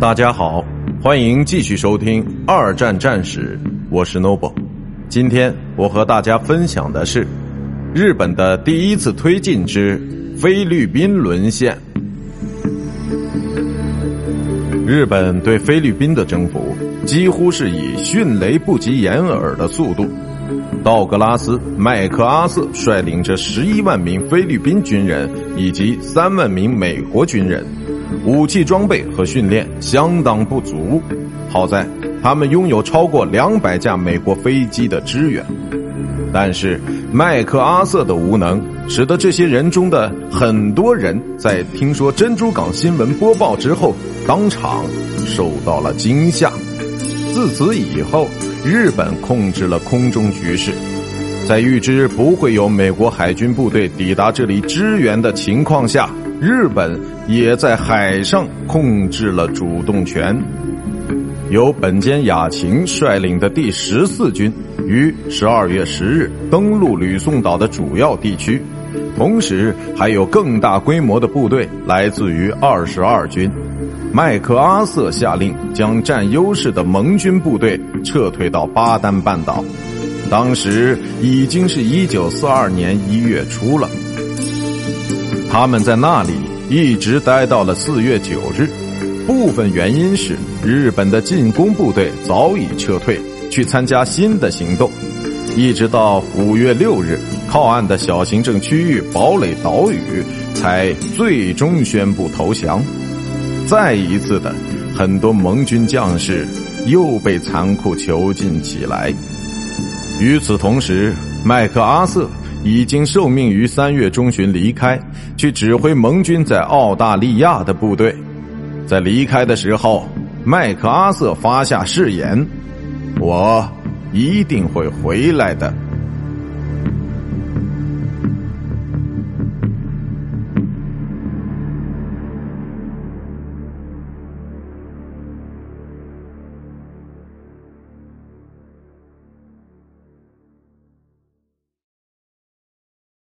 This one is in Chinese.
大家好，欢迎继续收听《二战战史》，我是 Noble。今天我和大家分享的是日本的第一次推进之菲律宾沦陷。日本对菲律宾的征服几乎是以迅雷不及掩耳的速度。道格拉斯·麦克阿瑟率领着十一万名菲律宾军人以及三万名美国军人。武器装备和训练相当不足，好在他们拥有超过两百架美国飞机的支援。但是麦克阿瑟的无能，使得这些人中的很多人在听说珍珠港新闻播报之后，当场受到了惊吓。自此以后，日本控制了空中局势，在预知不会有美国海军部队抵达这里支援的情况下。日本也在海上控制了主动权。由本间雅晴率领的第十四军于十二月十日登陆吕宋岛的主要地区，同时还有更大规模的部队来自于二十二军。麦克阿瑟下令将占优势的盟军部队撤退到巴丹半岛，当时已经是一九四二年一月初了。他们在那里一直待到了四月九日，部分原因是日本的进攻部队早已撤退去参加新的行动，一直到五月六日，靠岸的小行政区域堡垒岛屿才最终宣布投降。再一次的，很多盟军将士又被残酷囚禁起来。与此同时，麦克阿瑟。已经受命于三月中旬离开，去指挥盟军在澳大利亚的部队。在离开的时候，麦克阿瑟发下誓言：“我一定会回来的。”